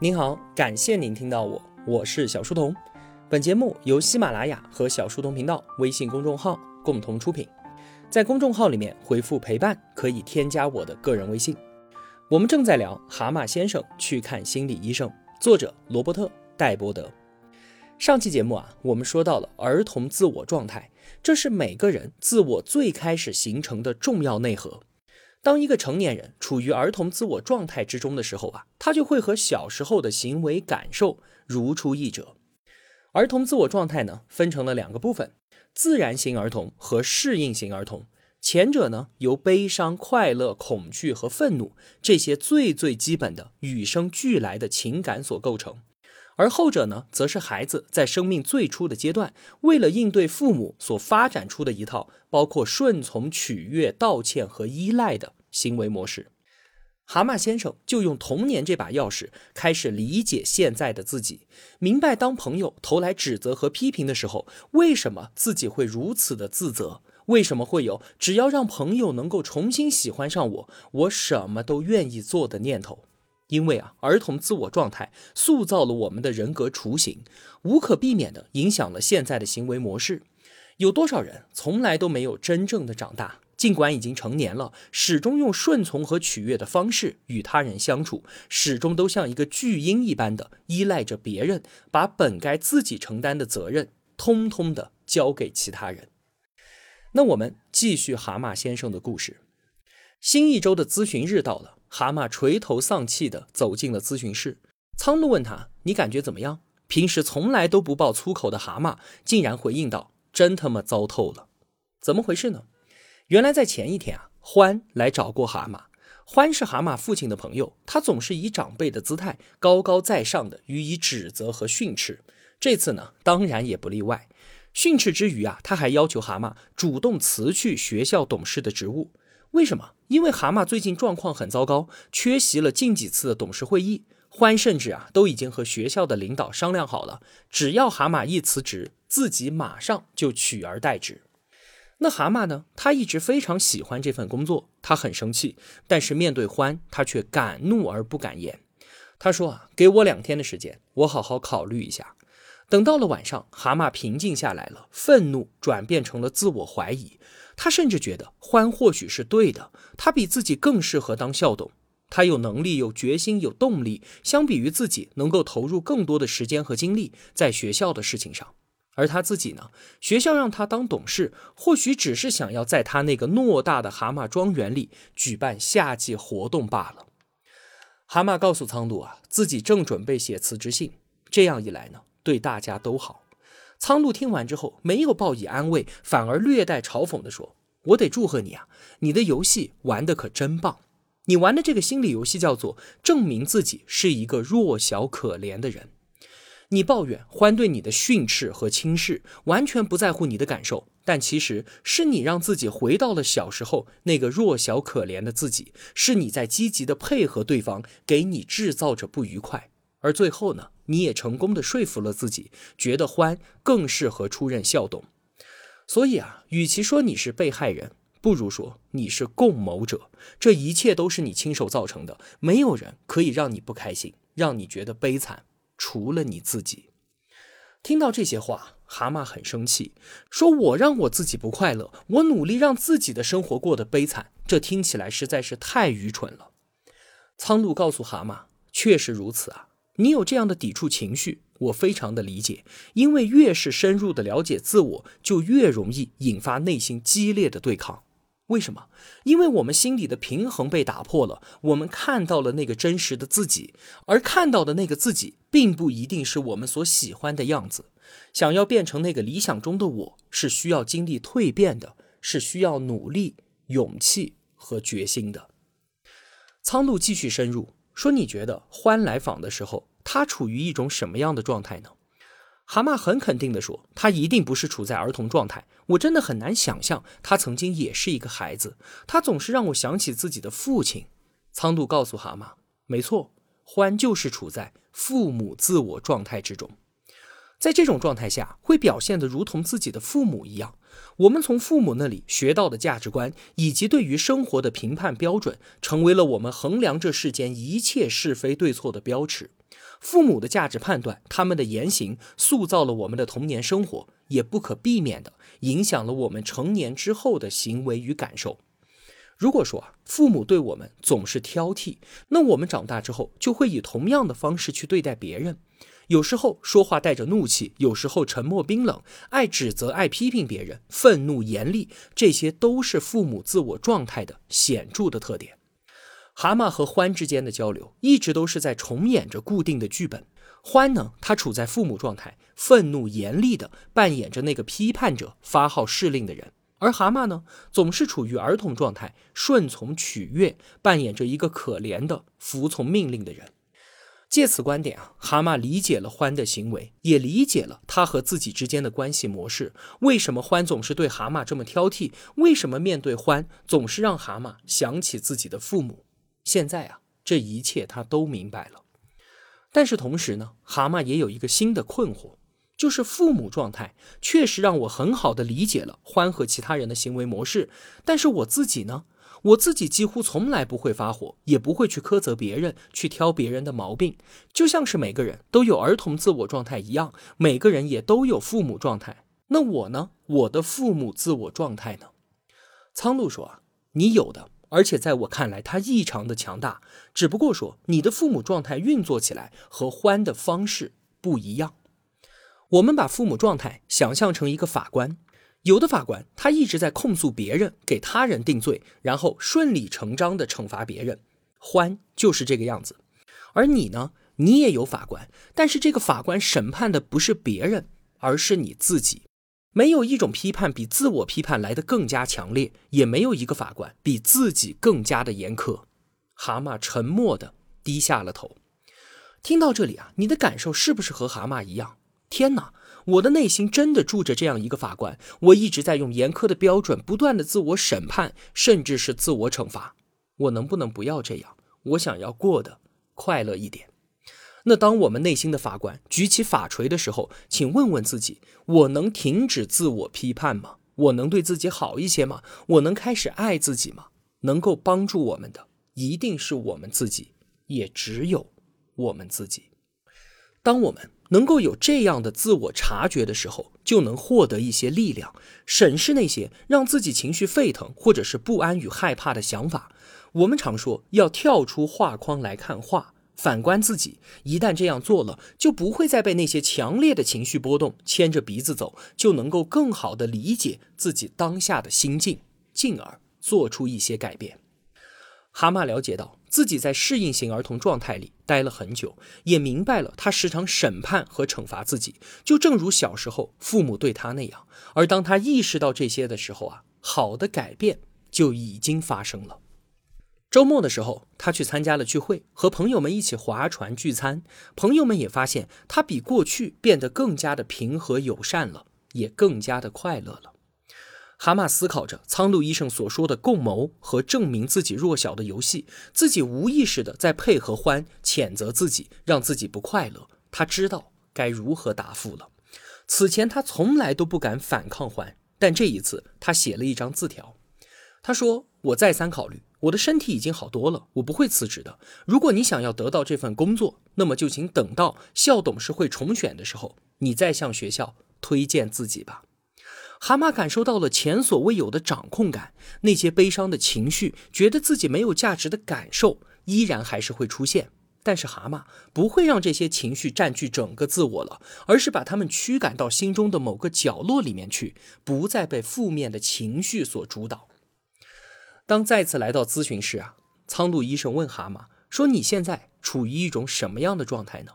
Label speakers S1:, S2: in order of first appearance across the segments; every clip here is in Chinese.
S1: 您好，感谢您听到我，我是小书童。本节目由喜马拉雅和小书童频道微信公众号共同出品。在公众号里面回复“陪伴”，可以添加我的个人微信。我们正在聊《蛤蟆先生去看心理医生》，作者罗伯特·戴伯德。上期节目啊，我们说到了儿童自我状态，这是每个人自我最开始形成的重要内核。当一个成年人处于儿童自我状态之中的时候啊，他就会和小时候的行为感受如出一辙。儿童自我状态呢，分成了两个部分：自然型儿童和适应型儿童。前者呢，由悲伤、快乐、恐惧和愤怒这些最最基本的与生俱来的情感所构成。而后者呢，则是孩子在生命最初的阶段，为了应对父母所发展出的一套包括顺从、取悦、道歉和依赖的行为模式。蛤蟆先生就用童年这把钥匙，开始理解现在的自己，明白当朋友投来指责和批评的时候，为什么自己会如此的自责，为什么会有只要让朋友能够重新喜欢上我，我什么都愿意做的念头。因为啊，儿童自我状态塑造了我们的人格雏形，无可避免的影响了现在的行为模式。有多少人从来都没有真正的长大，尽管已经成年了，始终用顺从和取悦的方式与他人相处，始终都像一个巨婴一般的依赖着别人，把本该自己承担的责任通通的交给其他人。那我们继续蛤蟆先生的故事。新一周的咨询日到了。蛤蟆垂头丧气地走进了咨询室。苍鹭问他：“你感觉怎么样？”平时从来都不爆粗口的蛤蟆竟然回应道：“真他妈糟透了！”怎么回事呢？原来在前一天啊，欢来找过蛤蟆。欢是蛤蟆父亲的朋友，他总是以长辈的姿态，高高在上的予以指责和训斥。这次呢，当然也不例外。训斥之余啊，他还要求蛤蟆主动辞去学校董事的职务。为什么？因为蛤蟆最近状况很糟糕，缺席了近几次的董事会议。欢甚至啊都已经和学校的领导商量好了，只要蛤蟆一辞职，自己马上就取而代之。那蛤蟆呢？他一直非常喜欢这份工作，他很生气，但是面对欢，他却敢怒而不敢言。他说啊，给我两天的时间，我好好考虑一下。等到了晚上，蛤蟆平静下来了，愤怒转变成了自我怀疑。他甚至觉得欢或许是对的，他比自己更适合当校董，他有能力、有决心、有动力，相比于自己能够投入更多的时间和精力在学校的事情上。而他自己呢？学校让他当董事，或许只是想要在他那个偌大的蛤蟆庄园里举办夏季活动罢了。蛤蟆告诉苍鹭啊，自己正准备写辞职信，这样一来呢，对大家都好。苍鹭听完之后，没有报以安慰，反而略带嘲讽地说：“我得祝贺你啊，你的游戏玩得可真棒！你玩的这个心理游戏叫做证明自己是一个弱小可怜的人。你抱怨欢对你的训斥和轻视，完全不在乎你的感受，但其实是你让自己回到了小时候那个弱小可怜的自己，是你在积极的配合对方，给你制造着不愉快。”而最后呢，你也成功的说服了自己，觉得欢更适合出任校董。所以啊，与其说你是被害人，不如说你是共谋者。这一切都是你亲手造成的，没有人可以让你不开心，让你觉得悲惨，除了你自己。听到这些话，蛤蟆很生气，说我让我自己不快乐，我努力让自己的生活过得悲惨，这听起来实在是太愚蠢了。苍鹭告诉蛤蟆，确实如此啊。你有这样的抵触情绪，我非常的理解，因为越是深入的了解自我，就越容易引发内心激烈的对抗。为什么？因为我们心里的平衡被打破了，我们看到了那个真实的自己，而看到的那个自己，并不一定是我们所喜欢的样子。想要变成那个理想中的我，是需要经历蜕变的，是需要努力、勇气和决心的。苍鹭继续深入。说你觉得欢来访的时候，他处于一种什么样的状态呢？蛤蟆很肯定地说，他一定不是处在儿童状态。我真的很难想象他曾经也是一个孩子。他总是让我想起自己的父亲。苍度告诉蛤蟆，没错，欢就是处在父母自我状态之中。在这种状态下，会表现得如同自己的父母一样。我们从父母那里学到的价值观，以及对于生活的评判标准，成为了我们衡量这世间一切是非对错的标尺。父母的价值判断，他们的言行塑造了我们的童年生活，也不可避免的影响了我们成年之后的行为与感受。如果说啊，父母对我们总是挑剔，那我们长大之后就会以同样的方式去对待别人。有时候说话带着怒气，有时候沉默冰冷，爱指责、爱批评别人，愤怒严厉，这些都是父母自我状态的显著的特点。蛤蟆和獾之间的交流一直都是在重演着固定的剧本。獾呢，他处在父母状态，愤怒严厉的扮演着那个批判者、发号施令的人；而蛤蟆呢，总是处于儿童状态，顺从取悦，扮演着一个可怜的服从命令的人。借此观点啊，蛤蟆理解了獾的行为，也理解了他和自己之间的关系模式。为什么獾总是对蛤蟆这么挑剔？为什么面对獾总是让蛤蟆想起自己的父母？现在啊，这一切他都明白了。但是同时呢，蛤蟆也有一个新的困惑，就是父母状态确实让我很好的理解了獾和其他人的行为模式，但是我自己呢？我自己几乎从来不会发火，也不会去苛责别人，去挑别人的毛病，就像是每个人都有儿童自我状态一样，每个人也都有父母状态。那我呢？我的父母自我状态呢？苍鹭说，你有的，而且在我看来，它异常的强大。只不过说，你的父母状态运作起来和欢的方式不一样。我们把父母状态想象成一个法官。有的法官，他一直在控诉别人，给他人定罪，然后顺理成章的惩罚别人。欢就是这个样子。而你呢？你也有法官，但是这个法官审判的不是别人，而是你自己。没有一种批判比自我批判来的更加强烈，也没有一个法官比自己更加的严苛。蛤蟆沉默的低下了头。听到这里啊，你的感受是不是和蛤蟆一样？天哪！我的内心真的住着这样一个法官，我一直在用严苛的标准不断的自我审判，甚至是自我惩罚。我能不能不要这样？我想要过得快乐一点。那当我们内心的法官举起法锤的时候，请问问自己：我能停止自我批判吗？我能对自己好一些吗？我能开始爱自己吗？能够帮助我们的，一定是我们自己，也只有我们自己。当我们。能够有这样的自我察觉的时候，就能获得一些力量，审视那些让自己情绪沸腾或者是不安与害怕的想法。我们常说要跳出画框来看画，反观自己，一旦这样做了，就不会再被那些强烈的情绪波动牵着鼻子走，就能够更好的理解自己当下的心境，进而做出一些改变。蛤蟆了解到。自己在适应型儿童状态里待了很久，也明白了他时常审判和惩罚自己，就正如小时候父母对他那样。而当他意识到这些的时候啊，好的改变就已经发生了。周末的时候，他去参加了聚会，和朋友们一起划船聚餐。朋友们也发现他比过去变得更加的平和友善了，也更加的快乐了。蛤蟆思考着苍鹭医生所说的共谋和证明自己弱小的游戏，自己无意识的在配合欢谴责自己，让自己不快乐。他知道该如何答复了。此前他从来都不敢反抗欢，但这一次他写了一张字条。他说：“我再三考虑，我的身体已经好多了，我不会辞职的。如果你想要得到这份工作，那么就请等到校董事会重选的时候，你再向学校推荐自己吧。”蛤蟆感受到了前所未有的掌控感，那些悲伤的情绪，觉得自己没有价值的感受，依然还是会出现。但是蛤蟆不会让这些情绪占据整个自我了，而是把它们驱赶到心中的某个角落里面去，不再被负面的情绪所主导。当再次来到咨询室啊，苍鹭医生问蛤蟆说：“你现在处于一种什么样的状态呢？”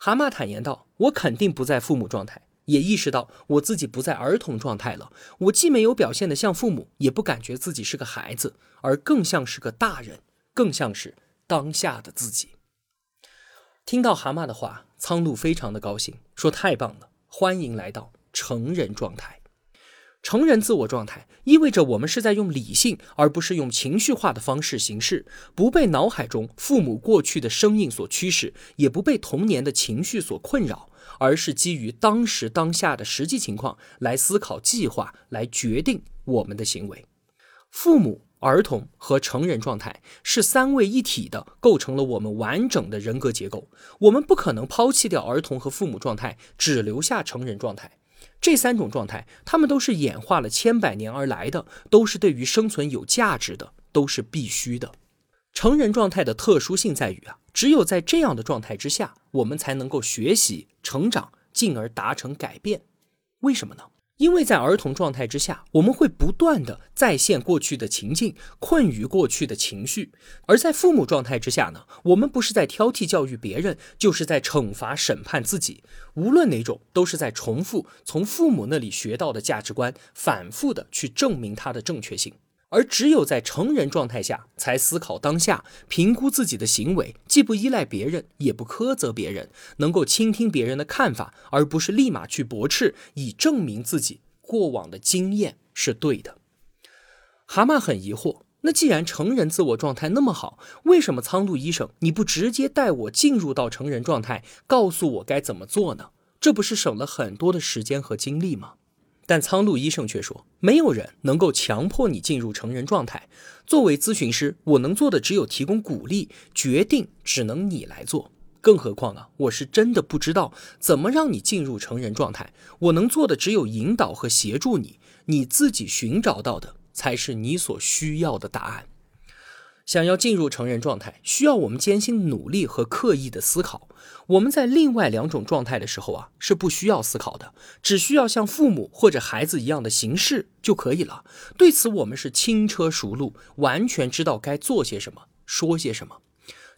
S1: 蛤蟆坦言道：“我肯定不在父母状态。”也意识到我自己不在儿童状态了，我既没有表现的像父母，也不感觉自己是个孩子，而更像是个大人，更像是当下的自己。听到蛤蟆的话，苍鹭非常的高兴，说：“太棒了，欢迎来到成人状态。”成人自我状态意味着我们是在用理性而不是用情绪化的方式行事，不被脑海中父母过去的声音所驱使，也不被童年的情绪所困扰。而是基于当时当下的实际情况来思考、计划、来决定我们的行为。父母儿童和成人状态是三位一体的，构成了我们完整的人格结构。我们不可能抛弃掉儿童和父母状态，只留下成人状态。这三种状态，他们都是演化了千百年而来的，都是对于生存有价值的，都是必须的。成人状态的特殊性在于啊，只有在这样的状态之下，我们才能够学习、成长，进而达成改变。为什么呢？因为在儿童状态之下，我们会不断的再现过去的情境，困于过去的情绪；而在父母状态之下呢，我们不是在挑剔教育别人，就是在惩罚审判自己。无论哪种，都是在重复从父母那里学到的价值观，反复的去证明它的正确性。而只有在成人状态下，才思考当下，评估自己的行为，既不依赖别人，也不苛责别人，能够倾听别人的看法，而不是立马去驳斥，以证明自己过往的经验是对的。蛤蟆很疑惑，那既然成人自我状态那么好，为什么苍鹭医生你不直接带我进入到成人状态，告诉我该怎么做呢？这不是省了很多的时间和精力吗？但苍鹭医生却说，没有人能够强迫你进入成人状态。作为咨询师，我能做的只有提供鼓励，决定只能你来做。更何况啊，我是真的不知道怎么让你进入成人状态。我能做的只有引导和协助你，你自己寻找到的才是你所需要的答案。想要进入成人状态，需要我们艰辛努力和刻意的思考。我们在另外两种状态的时候啊，是不需要思考的，只需要像父母或者孩子一样的形式就可以了。对此，我们是轻车熟路，完全知道该做些什么，说些什么，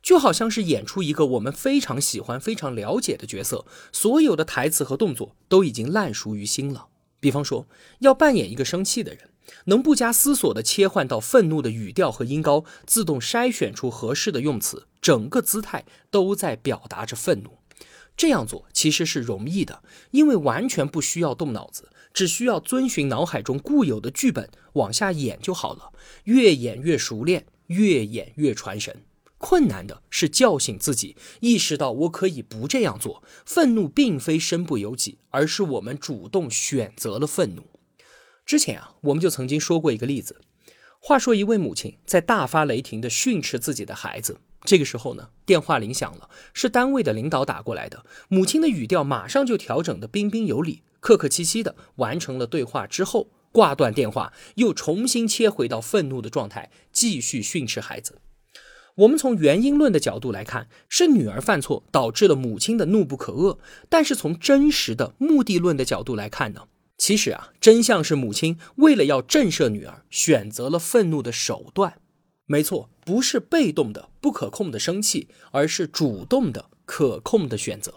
S1: 就好像是演出一个我们非常喜欢、非常了解的角色，所有的台词和动作都已经烂熟于心了。比方说，要扮演一个生气的人。能不加思索地切换到愤怒的语调和音高，自动筛选出合适的用词，整个姿态都在表达着愤怒。这样做其实是容易的，因为完全不需要动脑子，只需要遵循脑海中固有的剧本往下演就好了。越演越熟练，越演越传神。困难的是叫醒自己，意识到我可以不这样做。愤怒并非身不由己，而是我们主动选择了愤怒。之前啊，我们就曾经说过一个例子。话说，一位母亲在大发雷霆地训斥自己的孩子。这个时候呢，电话铃响了，是单位的领导打过来的。母亲的语调马上就调整得彬彬有礼、客客气气的，完成了对话之后，挂断电话，又重新切回到愤怒的状态，继续训斥孩子。我们从原因论的角度来看，是女儿犯错导致了母亲的怒不可遏；但是从真实的目的论的角度来看呢？其实啊，真相是母亲为了要震慑女儿，选择了愤怒的手段。没错，不是被动的、不可控的生气，而是主动的、可控的选择。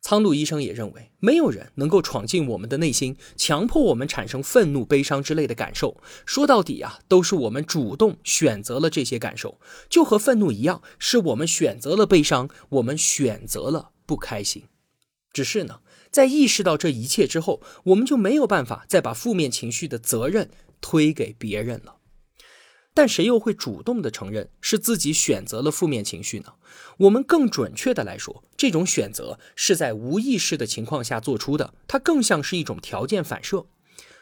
S1: 苍鹭医生也认为，没有人能够闯进我们的内心，强迫我们产生愤怒、悲伤之类的感受。说到底啊，都是我们主动选择了这些感受，就和愤怒一样，是我们选择了悲伤，我们选择了不开心。只是呢。在意识到这一切之后，我们就没有办法再把负面情绪的责任推给别人了。但谁又会主动的承认是自己选择了负面情绪呢？我们更准确的来说，这种选择是在无意识的情况下做出的，它更像是一种条件反射，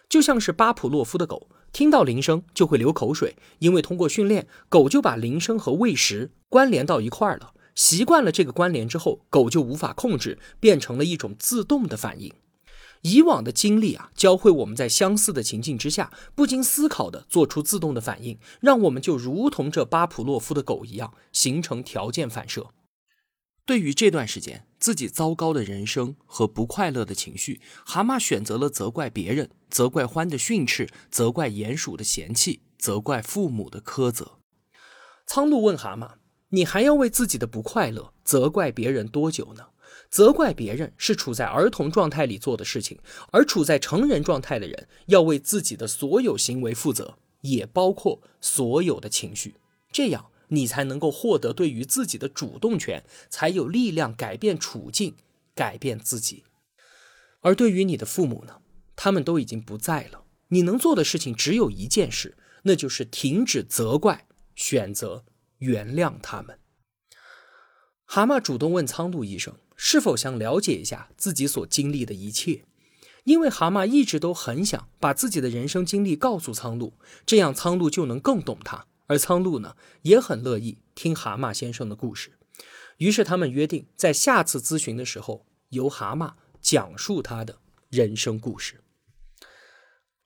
S1: 就像是巴甫洛夫的狗听到铃声就会流口水，因为通过训练，狗就把铃声和喂食关联到一块儿了。习惯了这个关联之后，狗就无法控制，变成了一种自动的反应。以往的经历啊，教会我们在相似的情境之下，不经思考的做出自动的反应，让我们就如同这巴甫洛夫的狗一样，形成条件反射。对于这段时间自己糟糕的人生和不快乐的情绪，蛤蟆选择了责怪别人，责怪獾的训斥，责怪鼹鼠的嫌弃，责怪父母的苛责。苍鹭问蛤蟆。你还要为自己的不快乐责怪别人多久呢？责怪别人是处在儿童状态里做的事情，而处在成人状态的人要为自己的所有行为负责，也包括所有的情绪。这样你才能够获得对于自己的主动权，才有力量改变处境，改变自己。而对于你的父母呢？他们都已经不在了，你能做的事情只有一件事，那就是停止责怪，选择。原谅他们。蛤蟆主动问苍鹭医生是否想了解一下自己所经历的一切，因为蛤蟆一直都很想把自己的人生经历告诉苍鹭，这样苍鹭就能更懂他，而苍鹭呢也很乐意听蛤蟆先生的故事。于是他们约定在下次咨询的时候，由蛤蟆讲述他的人生故事。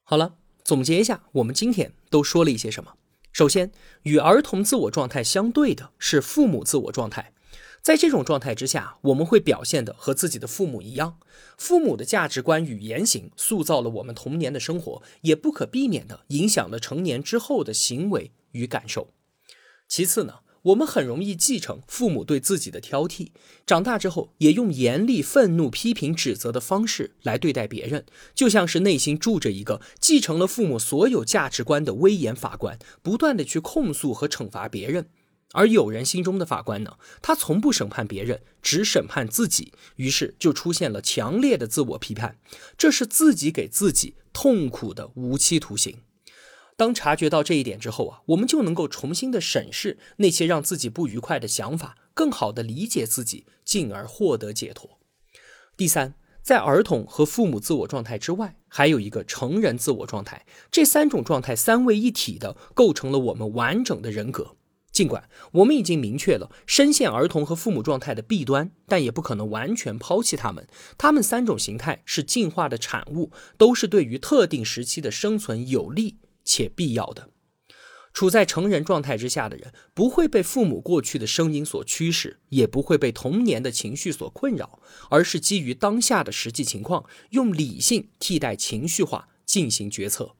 S1: 好了，总结一下，我们今天都说了一些什么？首先，与儿童自我状态相对的是父母自我状态。在这种状态之下，我们会表现的和自己的父母一样。父母的价值观与言行塑造了我们童年的生活，也不可避免的影响了成年之后的行为与感受。其次呢，我们很容易继承父母对自己的挑剔，长大之后也用严厉、愤怒、批评、指责的方式来对待别人，就像是内心住着一个继承了父母所有价值观的威严法官，不断的去控诉和惩罚别人。而有人心中的法官呢？他从不审判别人，只审判自己，于是就出现了强烈的自我批判，这是自己给自己痛苦的无期徒刑。当察觉到这一点之后啊，我们就能够重新的审视那些让自己不愉快的想法，更好的理解自己，进而获得解脱。第三，在儿童和父母自我状态之外，还有一个成人自我状态，这三种状态三位一体的构成了我们完整的人格。尽管我们已经明确了深陷儿童和父母状态的弊端，但也不可能完全抛弃他们。他们三种形态是进化的产物，都是对于特定时期的生存有利且必要的。处在成人状态之下的人，不会被父母过去的声音所驱使，也不会被童年的情绪所困扰，而是基于当下的实际情况，用理性替代情绪化进行决策。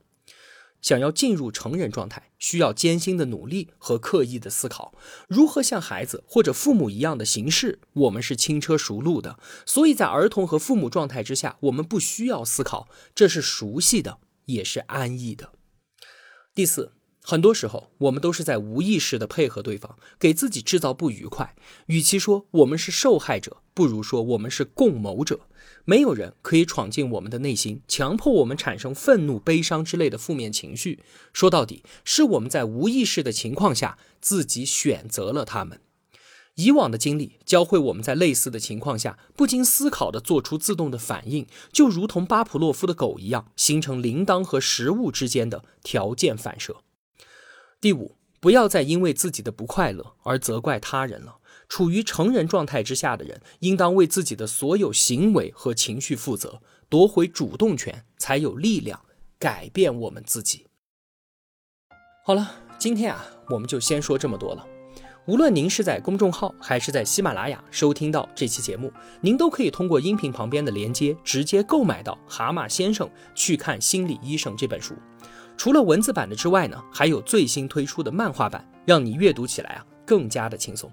S1: 想要进入成人状态，需要艰辛的努力和刻意的思考。如何像孩子或者父母一样的行事，我们是轻车熟路的。所以在儿童和父母状态之下，我们不需要思考，这是熟悉的，也是安逸的。第四。很多时候，我们都是在无意识的配合对方，给自己制造不愉快。与其说我们是受害者，不如说我们是共谋者。没有人可以闯进我们的内心，强迫我们产生愤怒、悲伤之类的负面情绪。说到底，是我们在无意识的情况下自己选择了他们。以往的经历教会我们在类似的情况下，不经思考的做出自动的反应，就如同巴甫洛夫的狗一样，形成铃铛和食物之间的条件反射。第五，不要再因为自己的不快乐而责怪他人了。处于成人状态之下的人，应当为自己的所有行为和情绪负责，夺回主动权，才有力量改变我们自己。好了，今天啊，我们就先说这么多了。无论您是在公众号还是在喜马拉雅收听到这期节目，您都可以通过音频旁边的连接直接购买到《蛤蟆先生去看心理医生》这本书。除了文字版的之外呢，还有最新推出的漫画版，让你阅读起来啊更加的轻松。